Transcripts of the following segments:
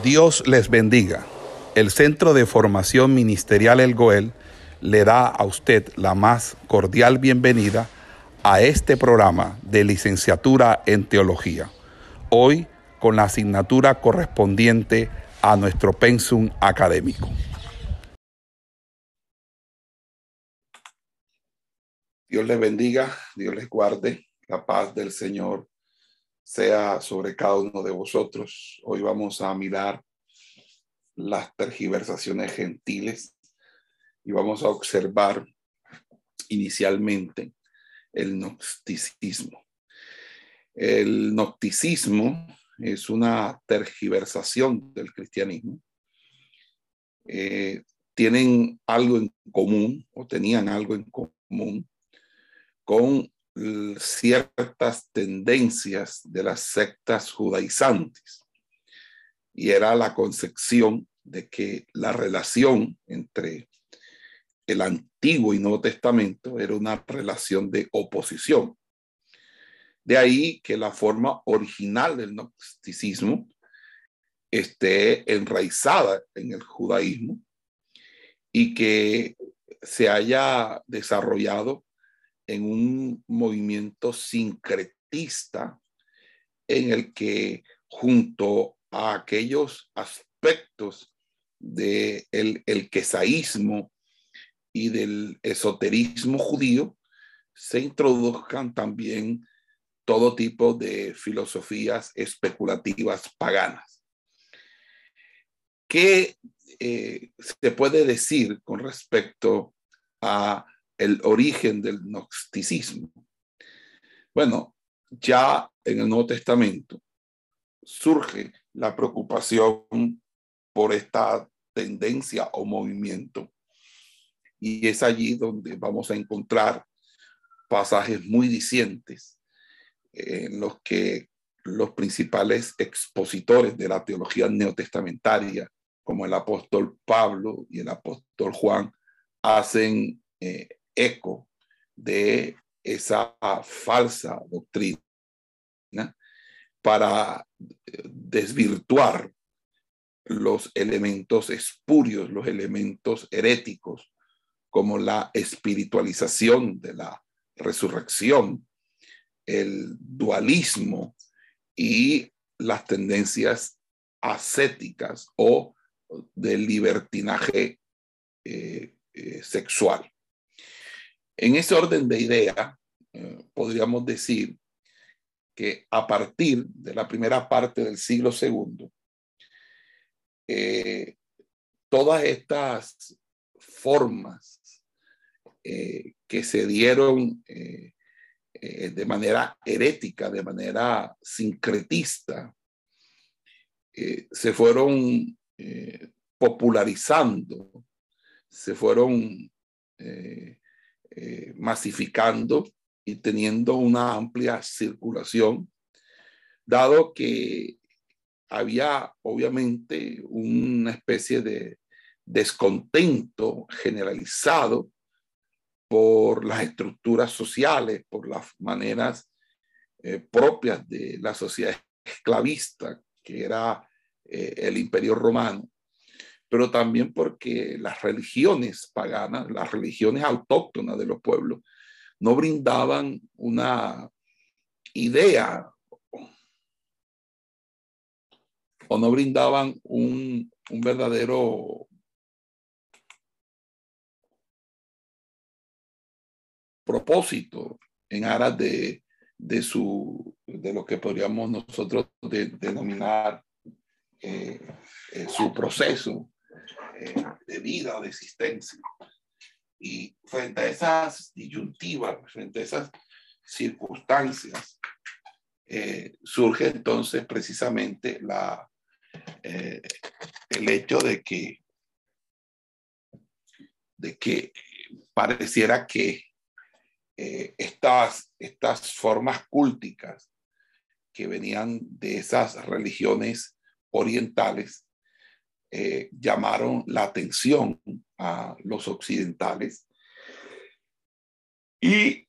Dios les bendiga. El Centro de Formación Ministerial El Goel le da a usted la más cordial bienvenida a este programa de licenciatura en teología. Hoy con la asignatura correspondiente a nuestro pensum académico. Dios les bendiga, Dios les guarde, la paz del Señor sea sobre cada uno de vosotros. Hoy vamos a mirar las tergiversaciones gentiles y vamos a observar inicialmente el gnosticismo. El gnosticismo es una tergiversación del cristianismo. Eh, tienen algo en común o tenían algo en común con ciertas tendencias de las sectas judaizantes y era la concepción de que la relación entre el Antiguo y Nuevo Testamento era una relación de oposición. De ahí que la forma original del gnosticismo esté enraizada en el judaísmo y que se haya desarrollado en un movimiento sincretista en el que junto a aquellos aspectos del de el quesaísmo y del esoterismo judío, se introduzcan también todo tipo de filosofías especulativas paganas. ¿Qué eh, se puede decir con respecto a el origen del gnosticismo. Bueno, ya en el Nuevo Testamento surge la preocupación por esta tendencia o movimiento. Y es allí donde vamos a encontrar pasajes muy dicientes en los que los principales expositores de la teología neotestamentaria, como el apóstol Pablo y el apóstol Juan, hacen eh, eco de esa falsa doctrina para eh, desvirtuar los elementos espurios, los elementos heréticos, como la espiritualización de la resurrección, el dualismo y las tendencias ascéticas o del libertinaje eh, eh, sexual. En ese orden de idea, eh, podríamos decir que a partir de la primera parte del siglo II, eh, todas estas formas eh, que se dieron de manera herética, de manera sincretista, se fueron popularizando, se fueron eh, masificando y teniendo una amplia circulación, dado que había obviamente una especie de descontento generalizado por las estructuras sociales, por las maneras eh, propias de la sociedad esclavista, que era eh, el imperio romano, pero también porque las religiones paganas, las religiones autóctonas de los pueblos, no brindaban una idea o no brindaban un, verdadero propósito en aras de, su, de lo que podríamos nosotros denominar eh, eh, su proceso de vida o de existencia. Y frente a esas disyuntivas, frente a esas circunstancias, eh, surge entonces precisamente la, eh, el hecho de que, de que pareciera que eh, estas, estas formas cúlticas que venían de esas religiones orientales eh, llamaron la atención a los occidentales. Y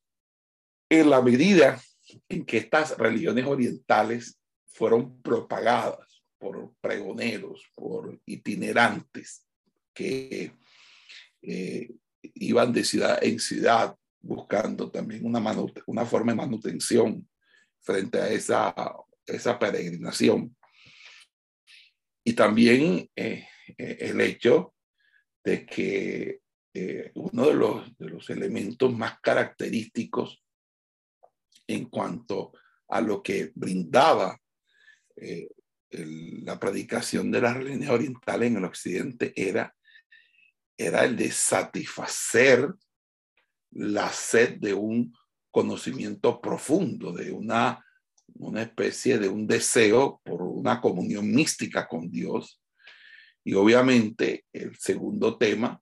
en la medida en que estas religiones orientales fueron propagadas por pregoneros, por itinerantes que eh, iban de ciudad en ciudad buscando también una, forma de manutención frente a esa peregrinación. Y también eh, eh, el hecho de que uno de los, de los elementos más característicos en cuanto a lo que brindaba la predicación de la religión oriental en el occidente era, era el de satisfacer la sed de un conocimiento profundo, de una, una especie de un deseo por una comunión mística con Dios. Y obviamente el segundo tema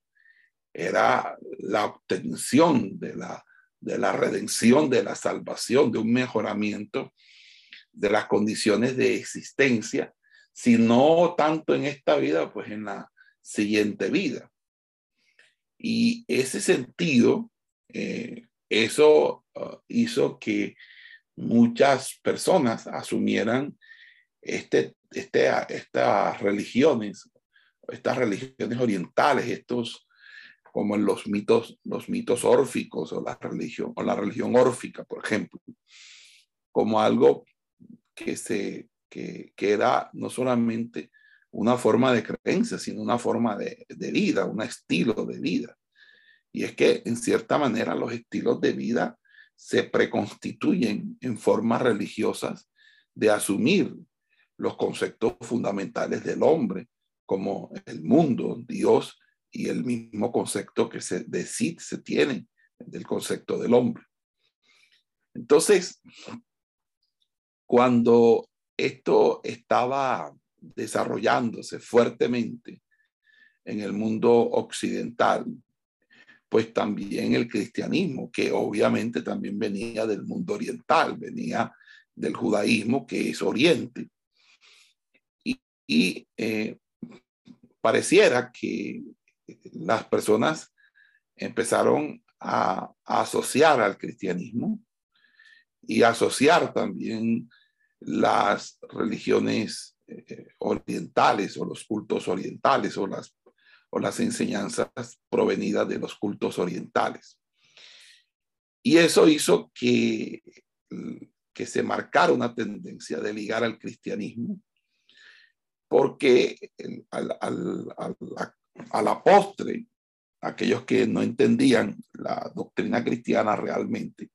era la obtención de la, de la redención, de la salvación, de un mejoramiento de las condiciones de existencia, si no tanto en esta vida, pues en la siguiente vida. Y ese sentido, eh, eso uh, hizo que muchas personas asumieran este, este, estas religiones, estas religiones orientales, estos como en los mitos, los mitos órficos o la religión, o la religión órfica, por ejemplo, como algo que, se, que, era no solamente una forma de creencia, sino una forma de, de vida, un estilo de vida. Y es que en cierta manera los estilos de vida se preconstituyen en formas religiosas de asumir los conceptos fundamentales del hombre, como el mundo, Dios y el mismo concepto que se, de se tiene del concepto del hombre. Entonces, cuando esto estaba desarrollándose fuertemente en el mundo occidental, pues también el cristianismo, que obviamente también venía del mundo oriental, venía del judaísmo, que es oriente. Y, eh, pareciera que las personas empezaron a asociar al cristianismo y asociar también las religiones eh, orientales o los cultos orientales o las, o las enseñanzas provenidas de los cultos orientales. Y eso hizo que, que se marcara una tendencia de ligar al cristianismo, porque al, a la postre, aquellos que no entendían la doctrina cristiana realmente,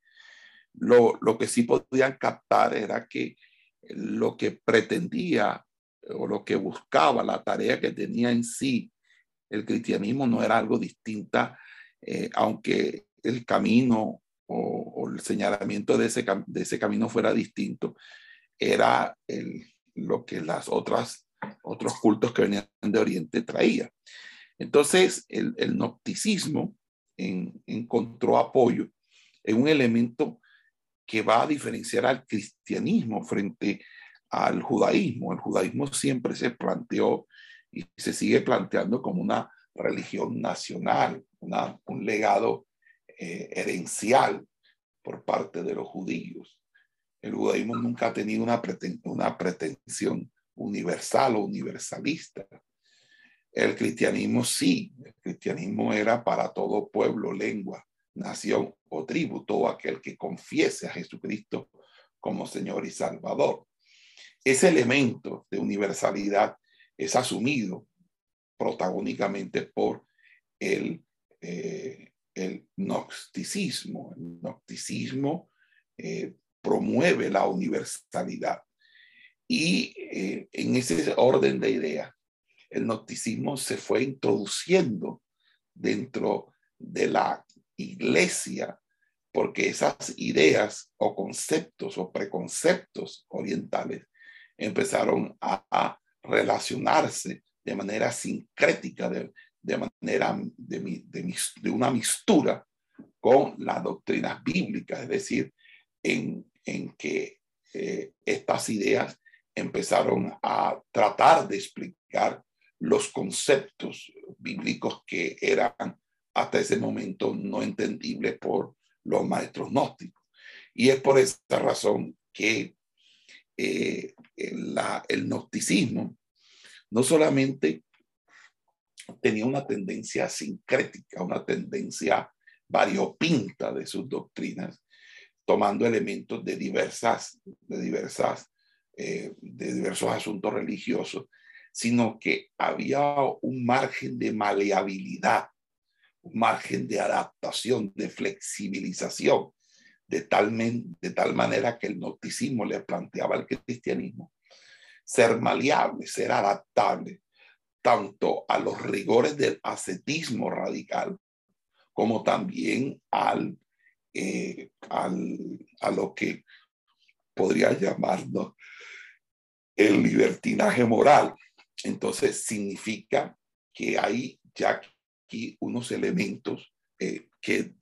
lo, lo que sí podían captar era que lo que pretendía o lo que buscaba, la tarea que tenía en sí el cristianismo no era algo distinta, eh, aunque el camino o, el señalamiento de ese, de ese camino fuera distinto, era el, lo que las otras, otros cultos que venían de Oriente traían. Entonces, el, el nocticismo en, encontró apoyo en un elemento que va a diferenciar al cristianismo frente al judaísmo. El judaísmo siempre se planteó y se sigue planteando como una religión nacional, un legado eh, herencial por parte de los judíos. El judaísmo nunca ha tenido una, una pretensión universal o universalista. El cristianismo sí, el cristianismo era para todo pueblo, lengua, nación o tribu, todo aquel que confiese a Jesucristo como Señor y Salvador. Ese elemento de universalidad es asumido protagónicamente por el, eh, el gnosticismo. El gnosticismo eh, promueve la universalidad. Y eh, en ese orden de ideas, el gnosticismo se fue introduciendo dentro de la iglesia, porque esas ideas o conceptos o preconceptos orientales empezaron a, relacionarse de manera sincrética, de, manera de, de, una mistura con las doctrinas bíblicas, es decir, en, que eh, estas ideas empezaron a tratar de explicar los conceptos bíblicos que eran hasta ese momento no entendible por los maestros gnósticos. Y es por esa razón que eh, el gnosticismo no solamente tenía una tendencia sincrética, una tendencia variopinta de sus doctrinas, tomando elementos de diversas, de diversas, eh, de diversos asuntos religiosos, sino que había un margen de maleabilidad, un margen de adaptación, de flexibilización, de tal, de tal manera que el gnosticismo le planteaba al cristianismo ser maleable, ser adaptable, tanto a los rigores del ascetismo radical, como también al, eh, al, a lo que podría llamarnos el libertinaje moral. Entonces significa que hay ya aquí unos elementos eh, que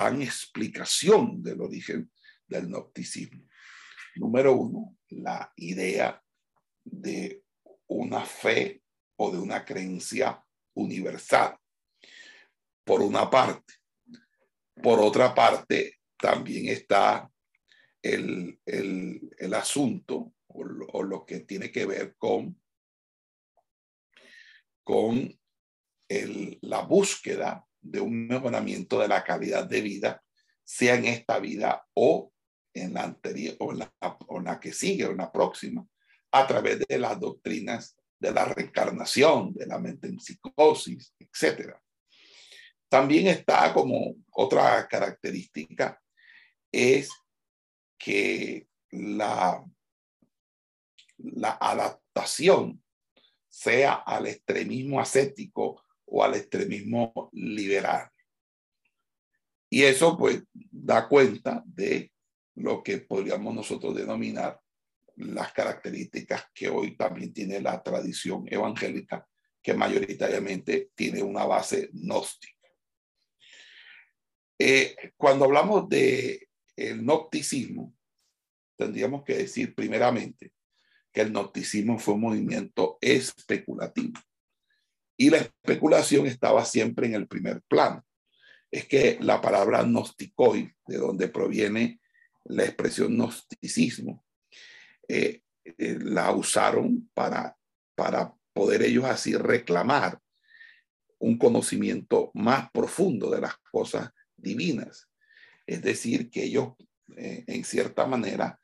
dan explicación del origen del gnosticismo. Número uno, la idea de una fe o de una creencia universal, por una parte. Por otra parte, también está el, asunto o lo, que tiene que ver con, con la búsqueda de un mejoramiento de la calidad de vida, sea en esta vida o en la anterior o en la, que sigue o en la próxima, a través de las doctrinas de la reencarnación, de la mente en psicosis, etc. También está como otra característica es que la, la adaptación sea al extremismo ascético o al extremismo liberal. Y eso pues da cuenta de lo que podríamos nosotros denominar las características que hoy también tiene la tradición evangélica, que mayoritariamente tiene una base gnóstica. Eh, cuando hablamos de el gnosticismo, tendríamos que decir primeramente que el gnosticismo fue un movimiento especulativo. Y la especulación estaba siempre en el primer plano. Es que la palabra gnosticoi, de donde proviene la expresión gnosticismo, eh, eh, la usaron para, para poder ellos así reclamar un conocimiento más profundo de las cosas divinas. Es decir, que ellos eh, en cierta manera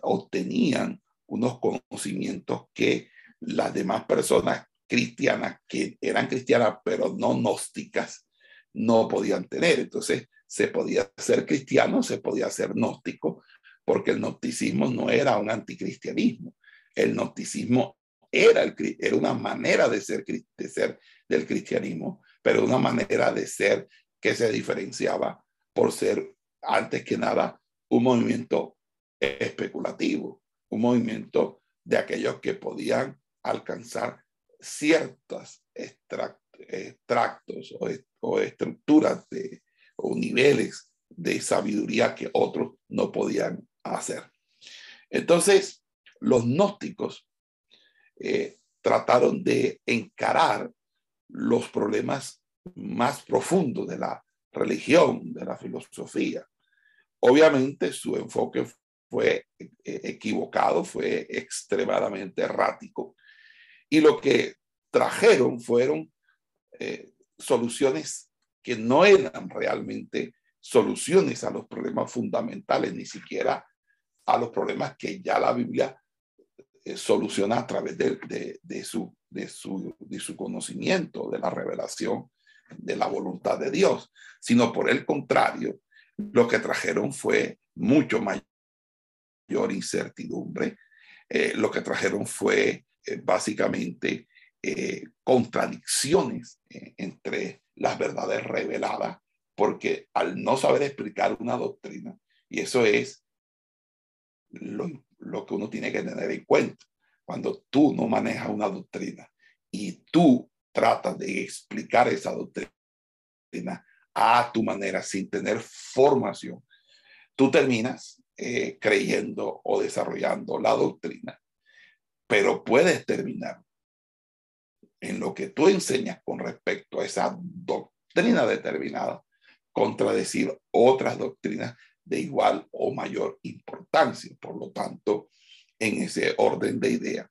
obtenían unos conocimientos que las demás personas cristianas, que eran cristianas pero no gnósticas, no podían tener. Entonces, se podía ser cristiano, se podía ser gnóstico, porque el gnosticismo no era un anticristianismo. El gnosticismo era, el, era una manera de ser, de ser del cristianismo, pero una manera de ser que se diferenciaba por ser, antes que nada, un movimiento especulativo, un movimiento de aquellos que podían alcanzar ciertos extractos o, estructuras de, o niveles de sabiduría que otros no podían hacer. Entonces, los gnósticos eh, trataron de encarar los problemas más profundos de la religión, de la filosofía. Obviamente su enfoque fue eh, equivocado, fue extremadamente errático. Y lo que trajeron fueron eh, soluciones que no eran realmente soluciones a los problemas fundamentales, ni siquiera a los problemas que ya la Biblia eh, soluciona a través de, de, su, de, su, de su conocimiento, de la revelación de la voluntad de Dios, sino por el contrario, lo que trajeron fue mucho mayor incertidumbre, eh, lo que trajeron fue básicamente contradicciones entre las verdades reveladas porque al no saber explicar una doctrina, y eso es lo, que uno tiene que tener en cuenta, cuando tú no manejas una doctrina y tú tratas de explicar esa doctrina a tu manera sin tener formación, tú terminas eh, creyendo o desarrollando la doctrina, pero puedes terminar en lo que tú enseñas con respecto a esa doctrina determinada contradecir otras doctrinas de igual o mayor importancia. Por lo tanto, en ese orden de ideas,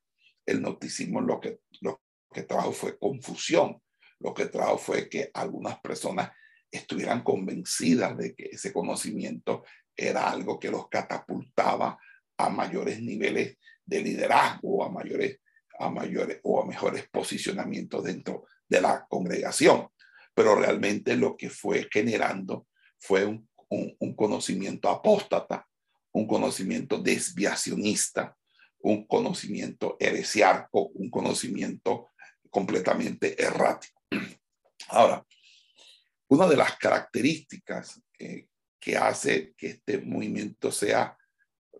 el gnosticismo lo que, lo que trajo fue confusión, lo que trajo fue que algunas personas estuvieran convencidas de que ese conocimiento era algo que los catapultaba a mayores niveles de liderazgo, a mayores, a mayores o a mejores posicionamientos dentro de la congregación. Pero realmente lo que fue generando fue un, un conocimiento apóstata, un conocimiento desviacionista, un conocimiento heresiarco, un conocimiento completamente errático. Ahora, una de las características eh, que hace que este movimiento sea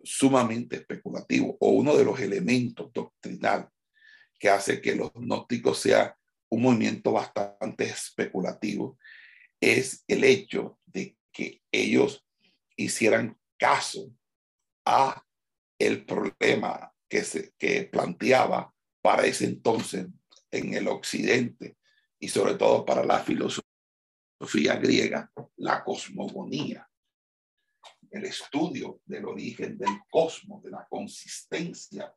sumamente especulativo o uno de los elementos doctrinal que hace que los gnósticos sea un movimiento bastante especulativo es el hecho de que ellos hicieran caso a el problema que se que planteaba para ese entonces en el occidente y sobre todo para la filosofía griega, la cosmogonía, el estudio del origen del cosmos, de la consistencia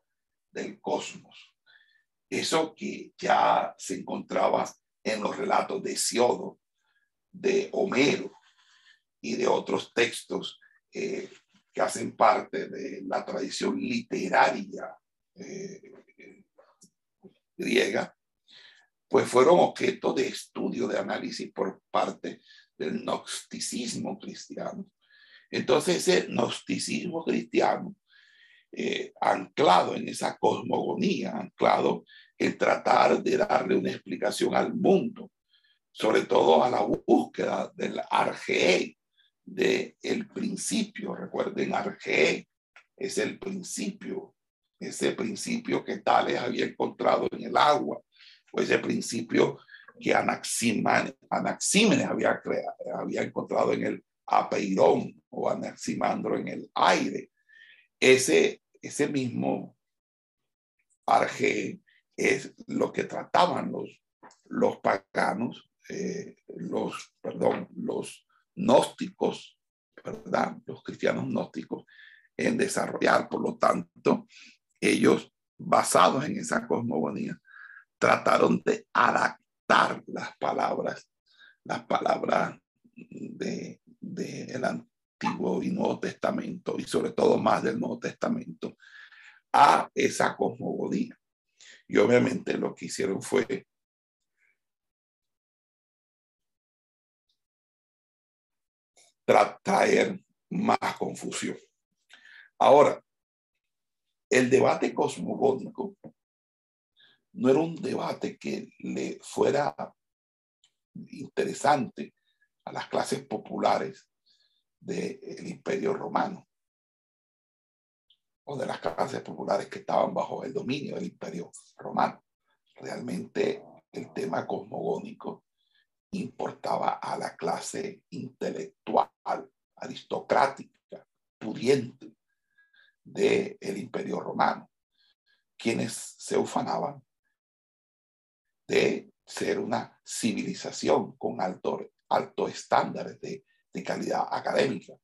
del cosmos. Eso que ya se encontraba en los relatos de Siodo, de Homero y de otros textos eh, que hacen parte de la tradición literaria eh, griega, pues fueron objeto de estudio, de análisis por parte del gnosticismo cristiano. Entonces, ese gnosticismo cristiano, eh, anclado en esa cosmogonía, anclado en tratar de darle una explicación al mundo, sobre todo a la búsqueda del arge, del el principio. Recuerden, arge es el principio, ese principio que Tales había encontrado en el agua, ese principio que Anaxímenes, había, había encontrado en el apeirón o Anaximandro en el aire. Ese, ese mismo arge es lo que trataban los, los paganos, eh, los, perdón, los gnósticos. Los cristianos gnósticos en desarrollar. Por lo tanto, ellos, basados en esa cosmogonía, trataron de adaptar las palabras, las palabras del de, Antiguo y Nuevo Testamento, y sobre todo más del Nuevo Testamento, a esa cosmogonía. Y obviamente lo que hicieron fue traer más confusión. Ahora, el debate cosmogónico no era un debate que le fuera interesante a las clases populares del imperio romano o de las clases populares que estaban bajo el dominio del imperio romano. Realmente el tema cosmogónico importaba a la clase intelectual, aristocrática, pudiente del imperio romano, quienes se ufanaban de ser una civilización con altos alto estándares de, de calidad académica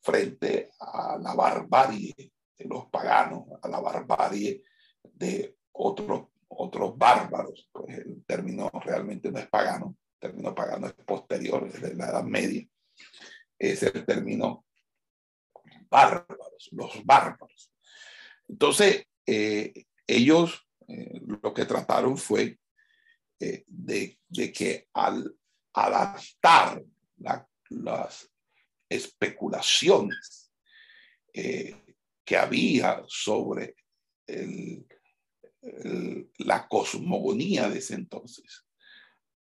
frente a la barbarie de los paganos, a la barbarie de otros, otros bárbaros. Pues el término realmente no es pagano, el término pagano es posterior, desde la Edad Media. Es el término bárbaros, los bárbaros. Entonces, eh, ellos eh, lo que trataron fue eh, de, que al adaptar las especulaciones eh, que había sobre la cosmogonía de ese entonces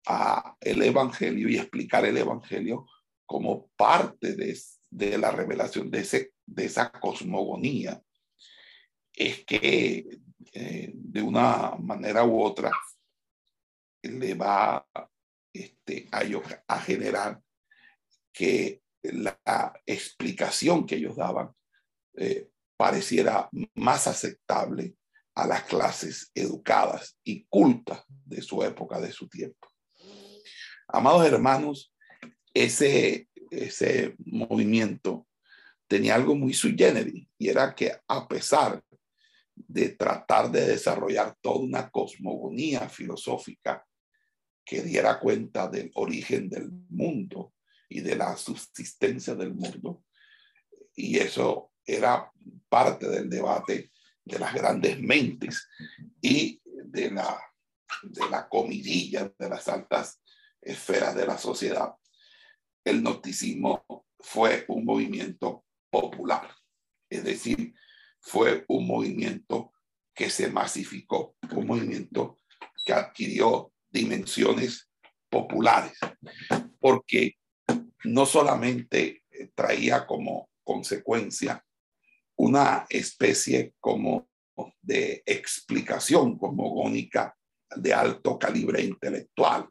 a el Evangelio y explicar el Evangelio como parte de, la revelación de, ese, esa cosmogonía, es que eh, de una manera u otra le va este, a, generar que la explicación que ellos daban eh, pareciera más aceptable a las clases educadas y cultas de su época, de su tiempo. Amados hermanos, ese, ese movimiento tenía algo muy sui generis y era que a pesar de tratar de desarrollar toda una cosmogonía filosófica que diera cuenta del origen del mundo y de la subsistencia del mundo. Y eso era parte del debate de las grandes mentes y de la, de la comidilla de las altas esferas de la sociedad. El noticismo fue un movimiento popular, es decir, fue un movimiento que se masificó, un movimiento que adquirió dimensiones populares, porque no solamente traía como consecuencia una especie como de explicación cosmogónica de alto calibre intelectual,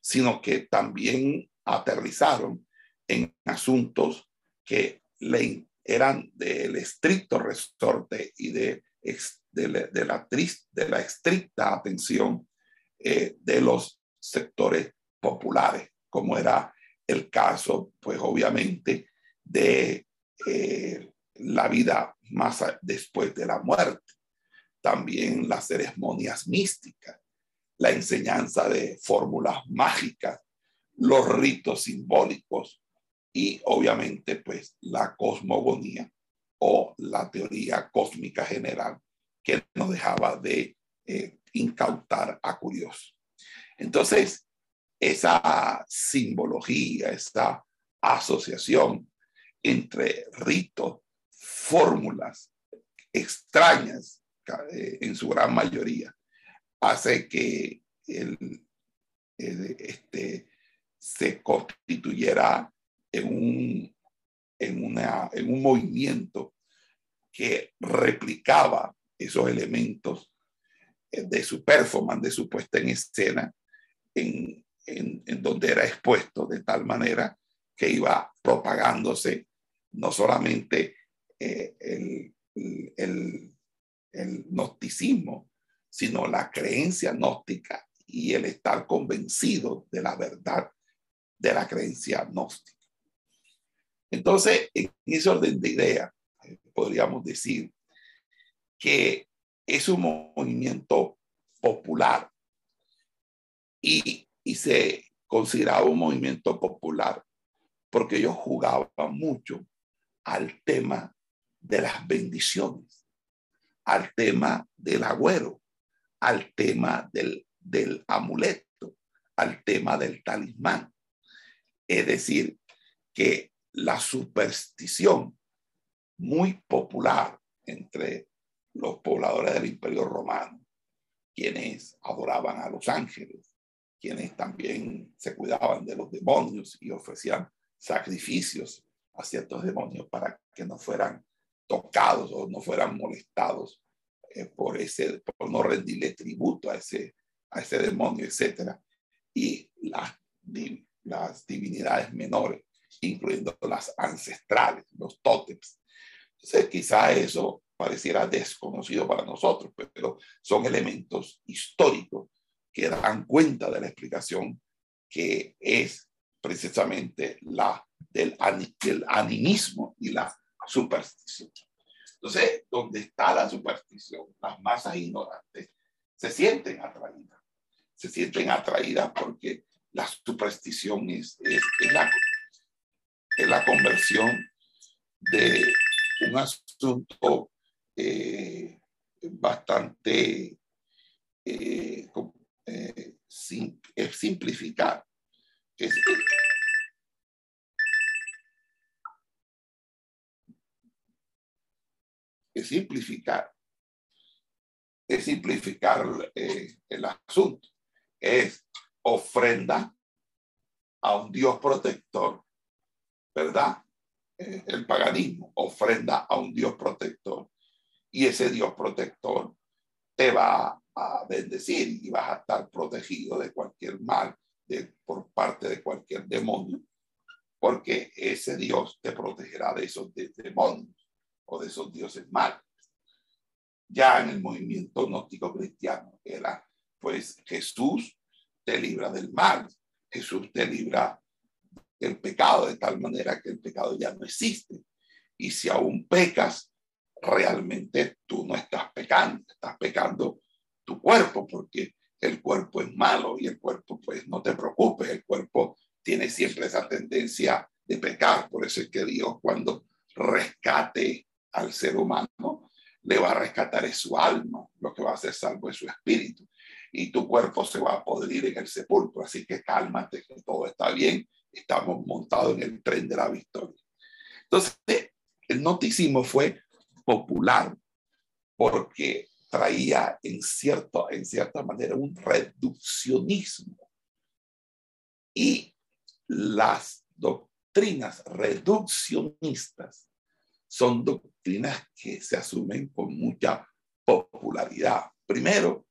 sino que también aterrizaron en asuntos que le eran del estricto resorte y de, de, de, la, de la estricta atención eh, de los sectores populares, como era el caso, pues obviamente, de eh, la vida más después de la muerte, también las ceremonias místicas, la enseñanza de fórmulas mágicas, los ritos simbólicos y obviamente pues la cosmogonía o la teoría cósmica general que no dejaba de eh, incautar a curiosos. Entonces, esa simbología, esa asociación entre ritos, fórmulas extrañas, eh, en su gran mayoría, hace que este, se constituyera en un movimiento que replicaba esos elementos de su performance, de su puesta en escena, en, en, donde era expuesto de tal manera que iba propagándose no solamente eh, el, el, el gnosticismo, sino la creencia gnóstica y el estar convencido de la verdad de la creencia gnóstica. Entonces, en ese orden de idea, eh, podríamos decir que es un movimiento popular y, se consideraba un movimiento popular porque ellos jugaban mucho al tema de las bendiciones, al tema del agüero, al tema del, del amuleto, al tema del talismán. Es decir, que la superstición muy popular entre los pobladores del Imperio Romano, quienes adoraban a los ángeles, quienes también se cuidaban de los demonios y ofrecían sacrificios a ciertos demonios para que no fueran tocados o no fueran molestados eh, por ese, por no rendirle tributo a ese, a ese demonio, etcétera. Y las, las divinidades menores, incluyendo las ancestrales, los tótems. Entonces, quizá eso pareciera desconocido para nosotros, pero son elementos históricos que dan cuenta de la explicación que es precisamente la del, del animismo y la superstición. Entonces, donde está la superstición, las masas ignorantes se sienten atraídas, se sienten atraídas porque la superstición es, es, la, es la conversión de un asunto eh, bastante eh, eh, simplificar. Es, es simplificar. Es simplificar el asunto. Es ofrenda a un Dios protector, ¿verdad? el paganismo, ofrenda a un Dios protector y ese Dios protector te va a bendecir y vas a estar protegido de cualquier mal de, por parte de cualquier demonio, porque ese Dios te protegerá de esos demonios o de esos dioses malos. Ya en el movimiento gnóstico cristiano era, pues Jesús te libra del mal, Jesús te libra del pecado de tal manera que el pecado ya no existe Y si aún pecas, realmente tú no estás pecando, estás pecando tu cuerpo, porque el cuerpo es malo y el cuerpo, pues no te preocupes, el cuerpo tiene siempre esa tendencia de pecar. Por eso es que Dios cuando rescate al ser humano, le va a rescatar es su alma, lo que va a hacer salvo es su espíritu. Y tu cuerpo se va a podrir en el sepulcro. Así que cálmate, que todo está bien. Estamos montados en el tren de la victoria. Entonces, el noticismo fue popular porque traía en, en cierta manera un reduccionismo. Y las doctrinas reduccionistas son doctrinas que se asumen con mucha popularidad. Primero,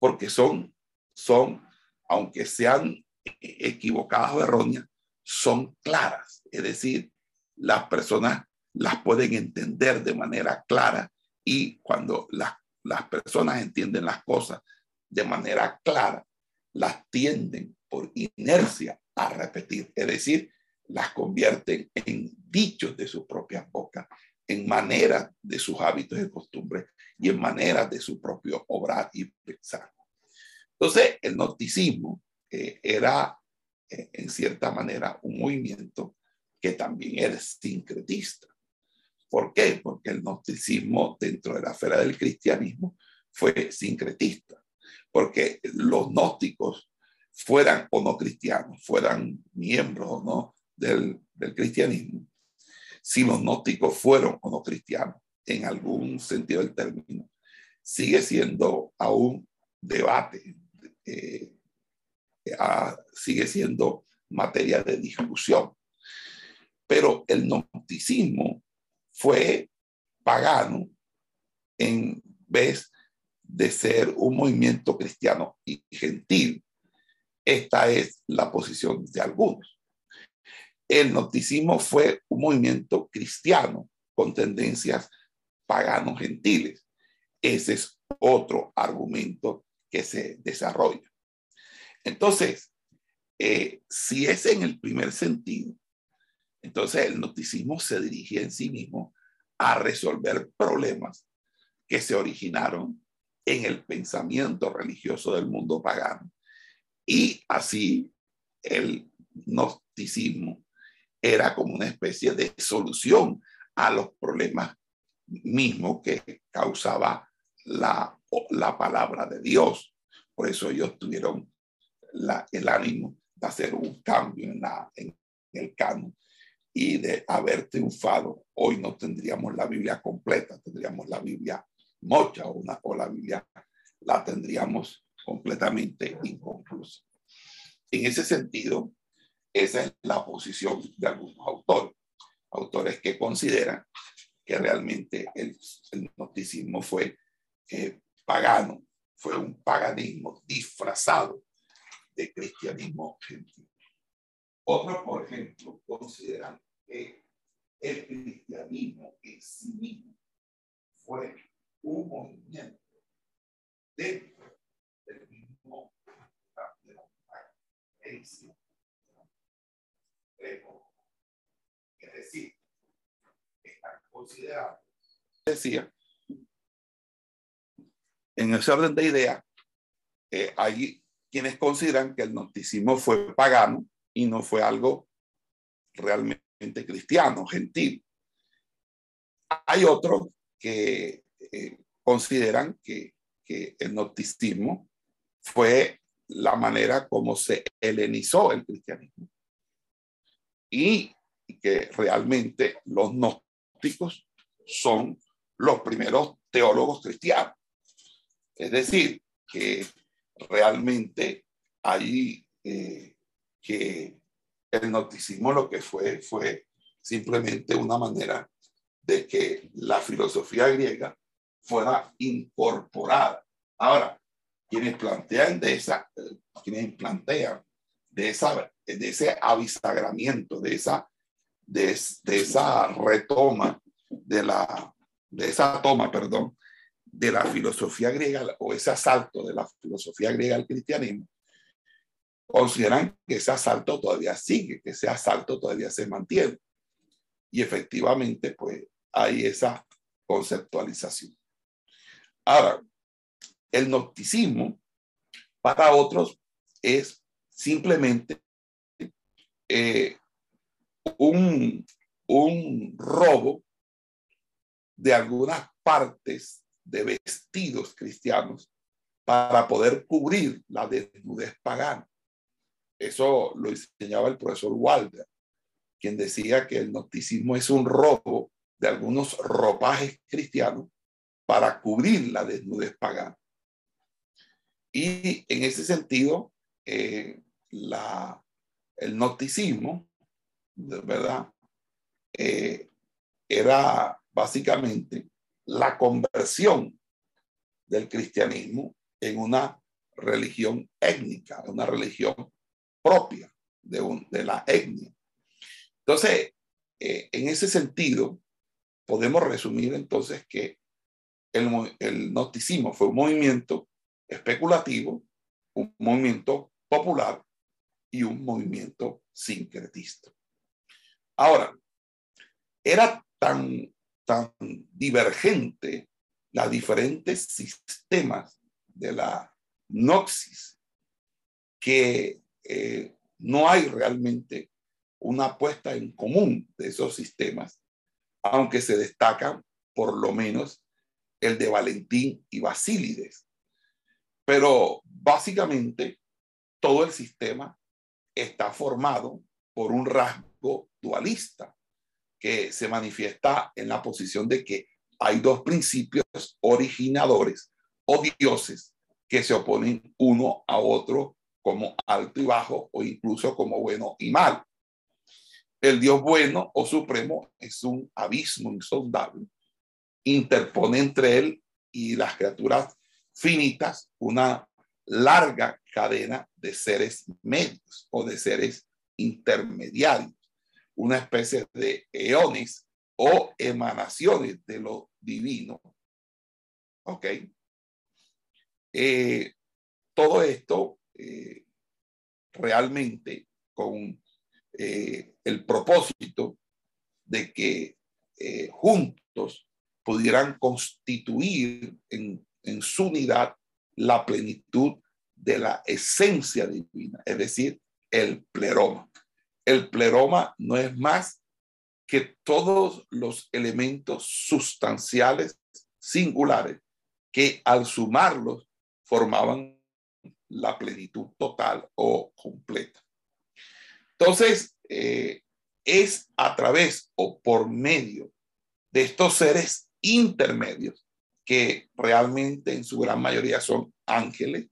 porque son, son aunque sean equivocadas o erróneas, son claras. Es decir, las personas las pueden entender de manera clara y cuando las, las personas entienden las cosas de manera clara, las tienden por inercia a repetir, es decir, las convierten en dichos de su propia boca, en maneras de sus hábitos y costumbres y en maneras de su propio obrar y pensar. Entonces, el noticismo eh, era, en cierta manera, un movimiento que también era sincretista. ¿Por qué? Porque el gnosticismo dentro de la esfera del cristianismo fue sincretista, porque los gnósticos fueran o no cristianos, fueran miembros o no del, cristianismo, si los gnósticos fueron o no cristianos, en algún sentido del término, sigue siendo aún debate, eh, sigue siendo materia de discusión. Pero el gnosticismo fue pagano en vez de ser un movimiento cristiano y gentil. Esta es la posición de algunos. El gnosticismo fue un movimiento cristiano con tendencias paganos gentiles. Ese es otro argumento que se desarrolla. Entonces, eh, si es en el primer sentido, entonces el noticismo se dirigía en sí mismo a resolver problemas que se originaron en el pensamiento religioso del mundo pagano. Y así el gnosticismo era como una especie de solución a los problemas mismos que causaba la, la palabra de Dios. Por eso ellos tuvieron el ánimo de hacer un cambio en, en el canon y de haber triunfado, hoy no tendríamos la Biblia completa, tendríamos la Biblia mocha o, una, o la Biblia la tendríamos completamente inconclusa. En ese sentido, esa es la posición de algunos autores, autores que consideran que realmente el, el noticismo fue eh, pagano, fue un paganismo disfrazado de cristianismo gentil. Otros, por ejemplo, consideran el cristianismo en sí mismo fue un movimiento dentro del mismo. Es decir, están considerados, decía, en ese orden de ideas, eh, hay quienes consideran que el gnosticismo fue pagano y no fue algo realmente cristiano, gentil. Hay otros que eh, consideran que, que el gnosticismo fue la manera como se helenizó el cristianismo y que realmente los gnósticos son los primeros teólogos cristianos. Es decir, que realmente hay eh, que el gnosticismo lo que fue fue simplemente una manera de que la filosofía griega fuera incorporada. Ahora, quienes plantean de esa, quienes plantean de esa, de ese avisagramiento, de esa, de, esa retoma, de la, de esa toma, perdón, de la filosofía griega o ese asalto de la filosofía griega al cristianismo, consideran que ese asalto todavía sigue, que ese asalto todavía se mantiene. Y efectivamente, pues hay esa conceptualización. Ahora, el gnosticismo para otros es simplemente eh, un, un robo de algunas partes de vestidos cristianos para poder cubrir la desnudez pagana. Eso lo enseñaba el profesor Walder, quien decía que el gnosticismo es un robo de algunos ropajes cristianos para cubrir la desnudez pagana. Y en ese sentido, eh, la, el gnosticismo, ¿verdad? Eh, era básicamente la conversión del cristianismo en una religión étnica, una religión propia de, un, de la etnia. Entonces, eh, en ese sentido, podemos resumir entonces que el, el gnosticismo fue un movimiento especulativo, un movimiento popular y un movimiento sincretista. Ahora, era tan, tan divergente las diferentes sistemas de la noxis que eh, no hay realmente una puesta en común de esos sistemas, aunque se destacan por lo menos el de Valentín y Basílides. Pero básicamente todo el sistema está formado por un rasgo dualista que se manifiesta en la posición de que hay dos principios originadores o dioses que se oponen uno a otro como alto y bajo o incluso como bueno y mal. El Dios bueno o supremo es un abismo insondable. Interpone entre él y las criaturas finitas una larga cadena de seres medios o de seres intermediarios, una especie de eones o emanaciones de lo divino. ¿Ok? Eh, todo esto eh, realmente con eh, el propósito de que juntos pudieran constituir en, en su unidad la plenitud de la esencia divina, es decir, el pleroma. El pleroma no es más que todos los elementos sustanciales singulares que al sumarlos formaban la plenitud total o completa. Entonces, eh, es a través o por medio de estos seres intermedios que realmente en su gran mayoría son ángeles,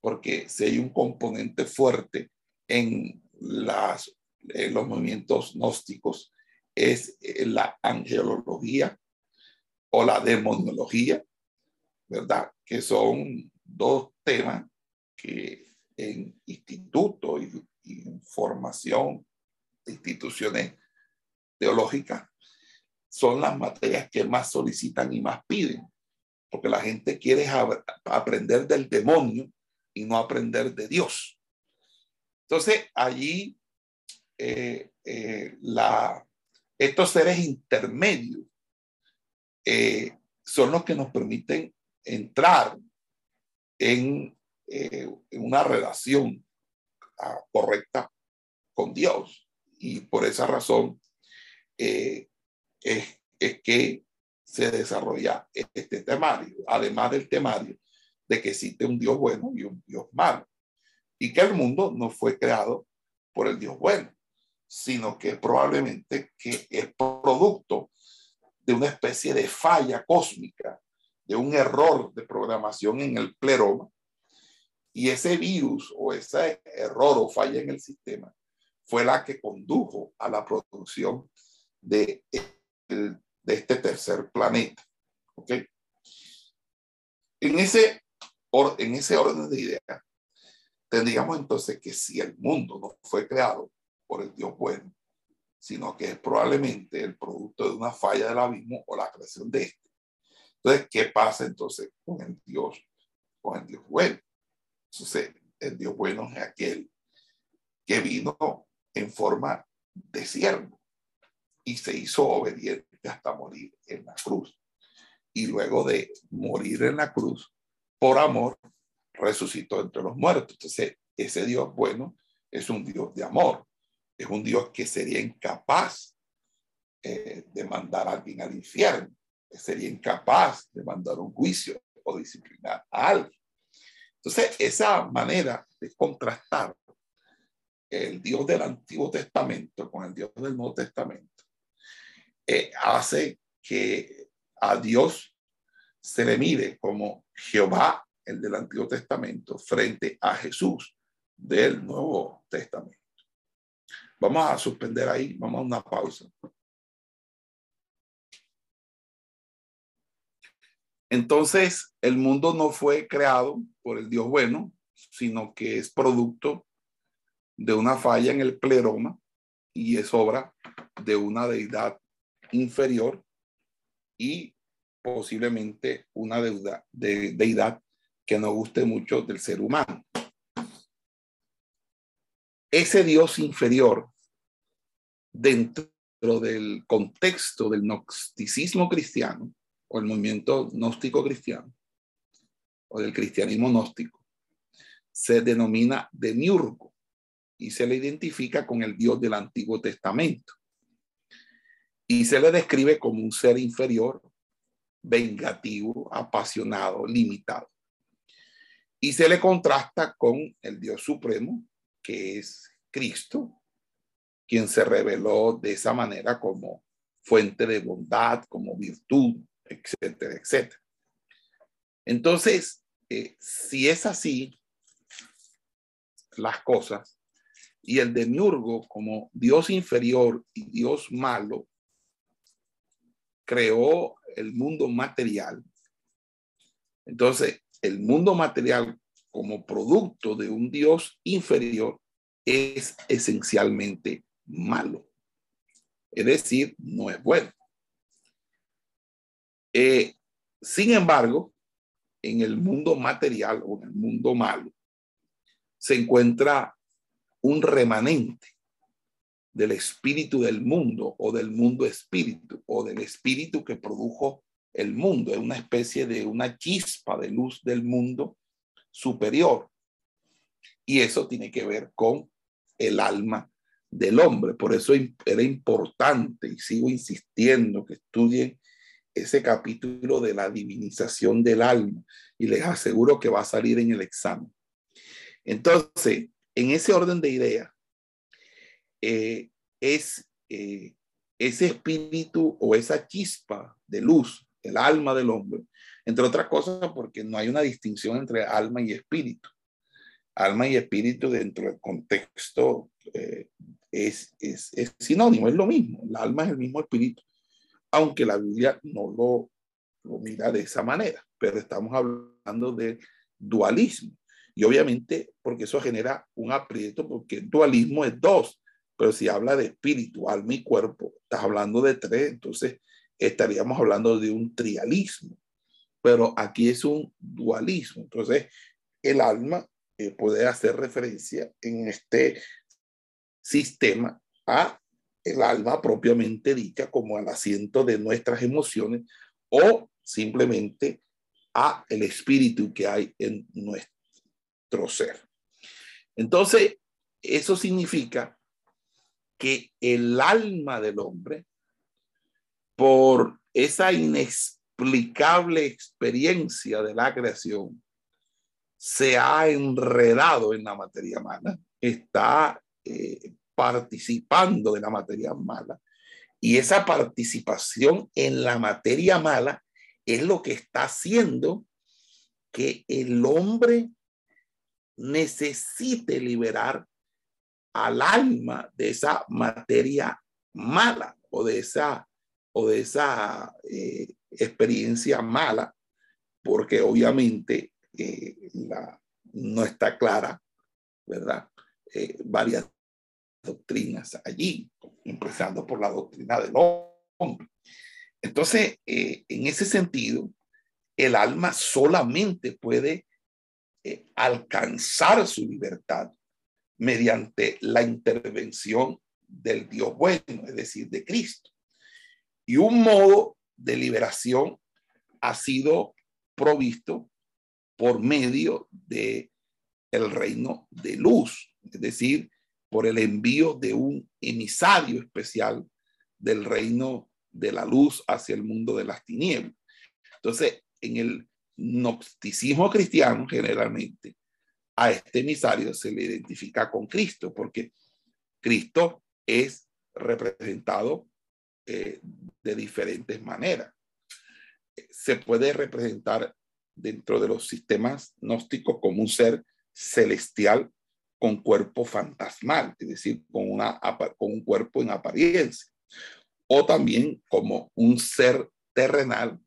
porque si hay un componente fuerte en, las, en los movimientos gnósticos, es eh, la angelología o la demonología, ¿verdad? Que son dos temas que en institutos y, y en formación de instituciones teológicas son las materias que más solicitan y más piden, porque la gente quiere aprender del demonio y no aprender de Dios. Entonces, allí eh, eh, la, estos seres intermedios eh, son los que nos permiten entrar en, una relación ah, correcta con Dios. Y por esa razón es, es que se desarrolla este temario, además del temario de que existe un Dios bueno y un Dios malo, y que el mundo no fue creado por el Dios bueno, sino que probablemente que es producto de una especie de falla cósmica, de un error de programación en el pleroma, y ese virus o ese error o falla en el sistema fue la que condujo a la producción de, de este tercer planeta. ¿Ok? En ese en ese orden de ideas, tendríamos entonces que si el mundo no fue creado por el Dios bueno, sino que es probablemente el producto de una falla del abismo o la creación de este. Entonces, ¿qué pasa entonces con el Dios, con el Dios bueno? Entonces, el Dios bueno es aquel que vino en forma de siervo. y se hizo obediente hasta morir en la cruz. Y luego de morir en la cruz, por amor, resucitó entre los muertos. Entonces, ese Dios bueno es un Dios de amor, es un Dios que sería incapaz eh, de mandar a alguien al infierno, sería incapaz de mandar un juicio o disciplinar a alguien. Entonces, esa manera de contrastar el Dios del Antiguo Testamento con el Dios del Nuevo Testamento eh, hace que a Dios se le mire como Jehová, el del Antiguo Testamento, frente a Jesús del Nuevo Testamento. Vamos a suspender ahí, vamos a una pausa. Entonces, el mundo no fue creado por el Dios bueno, sino que es producto de una falla en el pleroma y es obra de una deidad inferior y posiblemente una deuda, de, deidad que no guste mucho del ser humano. Ese Dios inferior, dentro del contexto del gnosticismo cristiano, o el movimiento gnóstico cristiano, o del cristianismo gnóstico, se denomina demiurgo y se le identifica con el Dios del Antiguo Testamento. Y se le describe como un ser inferior, vengativo, apasionado, limitado. Y se le contrasta con el Dios Supremo, que es Cristo, quien se reveló de esa manera como fuente de bondad, como virtud, etcétera, etcétera. Entonces, eh, si es así, las cosas, y el demiurgo como Dios inferior y Dios malo, creó el mundo material. Entonces, el mundo material como producto de un Dios inferior es esencialmente malo. Es decir, no es bueno. Eh, sin embargo, en el mundo material o en el mundo malo, se encuentra un remanente del espíritu del mundo o del mundo espíritu o del espíritu que produjo el mundo. Es una especie de una chispa de luz del mundo superior. Y eso tiene que ver con el alma del hombre. Por eso era importante y sigo insistiendo que estudien ese capítulo de la divinización del alma y les aseguro que va a salir en el examen. Entonces, en ese orden de ideas, eh, es eh, ese espíritu o esa chispa de luz, el alma del hombre, entre otras cosas porque no hay una distinción entre alma y espíritu. Alma y espíritu dentro del contexto eh, es, es, es sinónimo, es lo mismo. El alma es el mismo espíritu aunque la Biblia no lo, mira de esa manera, pero estamos hablando de dualismo. Y obviamente, porque eso genera un aprieto, porque dualismo es dos, pero si habla de espíritu, alma y cuerpo, estás hablando de tres, entonces estaríamos hablando de un trialismo. Pero aquí es un dualismo. Entonces, el alma eh, puede hacer referencia en este sistema a el alma propiamente dicha como al asiento de nuestras emociones o simplemente a el espíritu que hay en nuestro ser. Entonces, eso significa que el alma del hombre, por esa inexplicable experiencia de la creación, se ha enredado en la materia humana, está eh, participando de la materia mala. Y esa participación en la materia mala es lo que está haciendo que el hombre necesite liberar al alma de esa materia mala o de esa, o de esa eh, experiencia mala, porque obviamente eh, la, no está clara, ¿verdad? Eh, varias doctrinas allí, empezando por la doctrina del hombre. Entonces, eh, en ese sentido, el alma solamente puede eh, alcanzar su libertad mediante la intervención del Dios bueno, es decir, de Cristo. Y un modo de liberación ha sido provisto por medio de el reino de luz, es decir, por el envío de un emisario especial del reino de la luz hacia el mundo de las tinieblas. Entonces, en el gnosticismo cristiano, generalmente, a este emisario se le identifica con Cristo, porque Cristo es representado eh, de diferentes maneras. Se puede representar dentro de los sistemas gnósticos como un ser celestial con cuerpo fantasmal, es decir, con, un cuerpo en apariencia, o también como un ser terrenal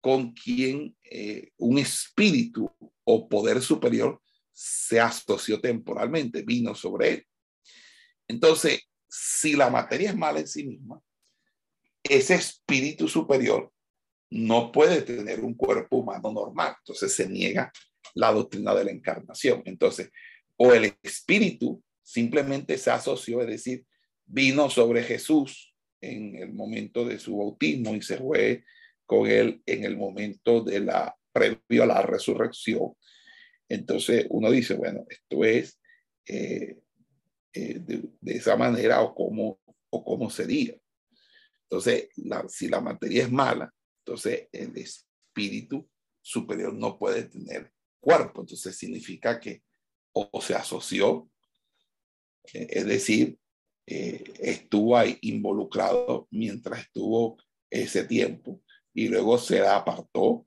con quien eh, un espíritu o poder superior se asoció temporalmente, vino sobre él. Entonces, si la materia es mala en sí misma, ese espíritu superior no puede tener un cuerpo humano normal. Entonces se niega la doctrina de la encarnación. Entonces, o el espíritu simplemente se asoció, es decir, vino sobre Jesús en el momento de su bautismo y se fue con él en el momento de la previo a la resurrección. Entonces uno dice, bueno, esto es eh, eh, de, esa manera o cómo, o cómo sería. Entonces, si la materia es mala, entonces el espíritu superior no puede tener cuerpo. Entonces significa que o se asoció, eh, es decir, eh, estuvo ahí involucrado mientras estuvo ese tiempo y luego se apartó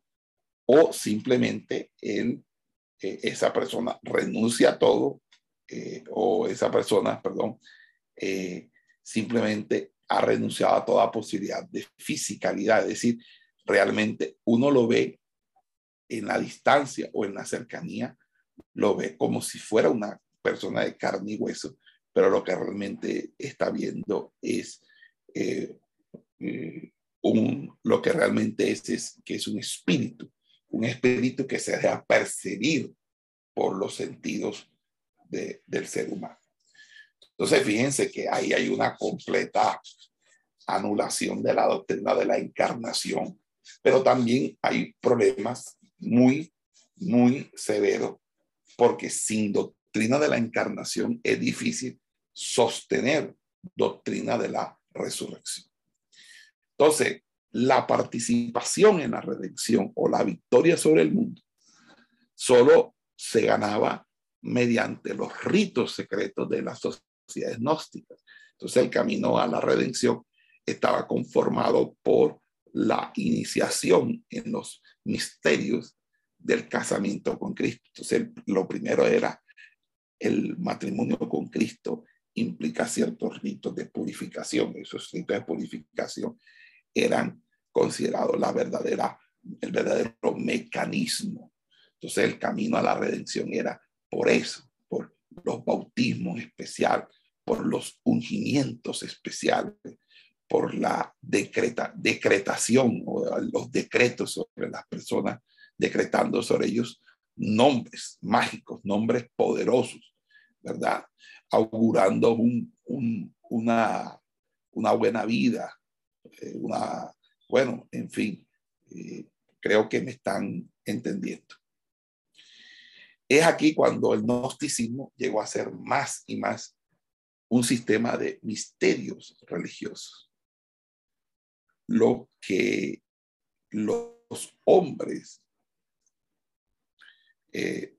o simplemente él, eh, esa persona renuncia a todo o esa persona, perdón, simplemente ha renunciado a toda posibilidad de fisicalidad, es decir, realmente uno lo ve en la distancia o en la cercanía, lo ve como si fuera una persona de carne y hueso, pero lo que realmente está viendo es eh, eh, un, lo que realmente es, es que es un espíritu, un espíritu que se deja percibir por los sentidos del ser humano. Entonces, fíjense que ahí hay una completa anulación de la doctrina de la encarnación, pero también hay problemas muy, muy severos, porque sin doctrina de la encarnación es difícil sostener doctrina de la resurrección. Entonces, la participación en la redención o la victoria sobre el mundo solo se ganaba mediante los ritos secretos de las sociedades gnósticas. Entonces, el camino a la redención estaba conformado por la iniciación en los misterios del casamiento con Cristo. Entonces, lo primero era el matrimonio con Cristo implica ciertos ritos de purificación. Esos ritos de purificación eran considerados la verdadera, el verdadero mecanismo. Entonces, el camino a la redención era por eso, por los bautismos especiales, por los ungimientos especiales, por la decreta, decretación o los decretos sobre las personas, decretando sobre ellos nombres mágicos, nombres poderosos, ¿verdad? Augurando un, una, una buena vida, eh, una, bueno, en fin, eh, creo que me están entendiendo. Es aquí cuando el gnosticismo llegó a ser más y más un sistema de misterios religiosos lo que los hombres eh,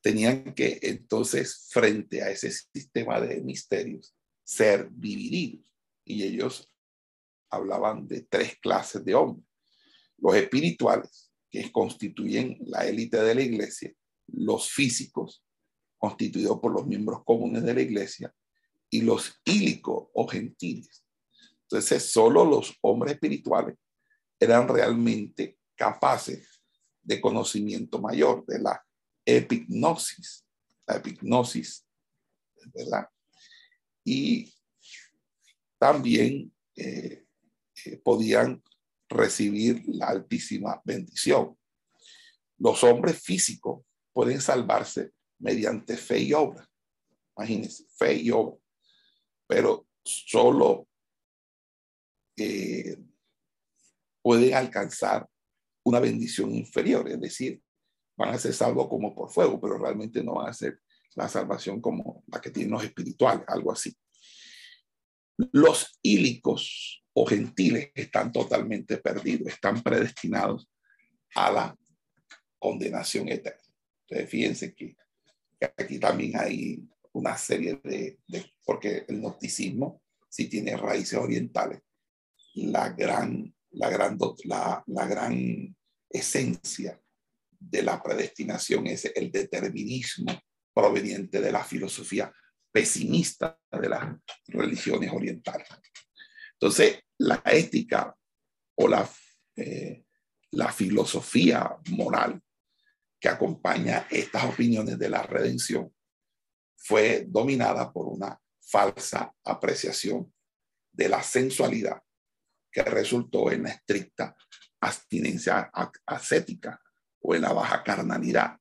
tenían que entonces, frente a ese sistema de misterios, ser divididos. Y ellos hablaban de tres clases de hombres. Los espirituales, que constituyen la élite de la iglesia, los físicos, constituidos por los miembros comunes de la iglesia, y los ílicos o gentiles, entonces, solo los hombres espirituales eran realmente capaces de conocimiento mayor, de la epignosis, la epignosis, ¿verdad? Y también eh, eh, podían recibir la altísima bendición. Los hombres físicos pueden salvarse mediante fe y obra. Imagínense, fe y obra. Pero solo eh, pueden alcanzar una bendición inferior, es decir, van a ser salvos como por fuego, pero realmente no van a ser la salvación como la que tienen los espirituales, algo así. Los ílicos o gentiles están totalmente perdidos, están predestinados a la condenación eterna. Entonces, fíjense que, aquí también hay una serie de, porque el gnosticismo sí tiene raíces orientales, la gran, la gran, la, la gran esencia de la predestinación es el determinismo proveniente de la filosofía pesimista de las religiones orientales. Entonces, la ética o la, eh, la filosofía moral que acompaña estas opiniones de la redención fue dominada por una falsa apreciación de la sensualidad que resultó en la estricta abstinencia ascética o en la baja carnalidad,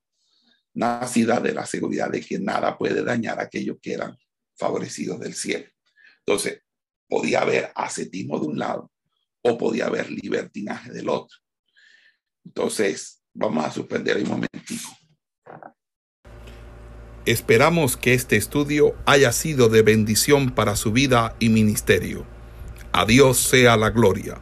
nacida de la seguridad de que nada puede dañar a aquellos que eran favorecidos del cielo. Entonces, podía haber ascetismo de un lado o podía haber libertinaje del otro. Entonces, vamos a suspender un momentico. Esperamos que este estudio haya sido de bendición para su vida y ministerio. A Dios sea la gloria.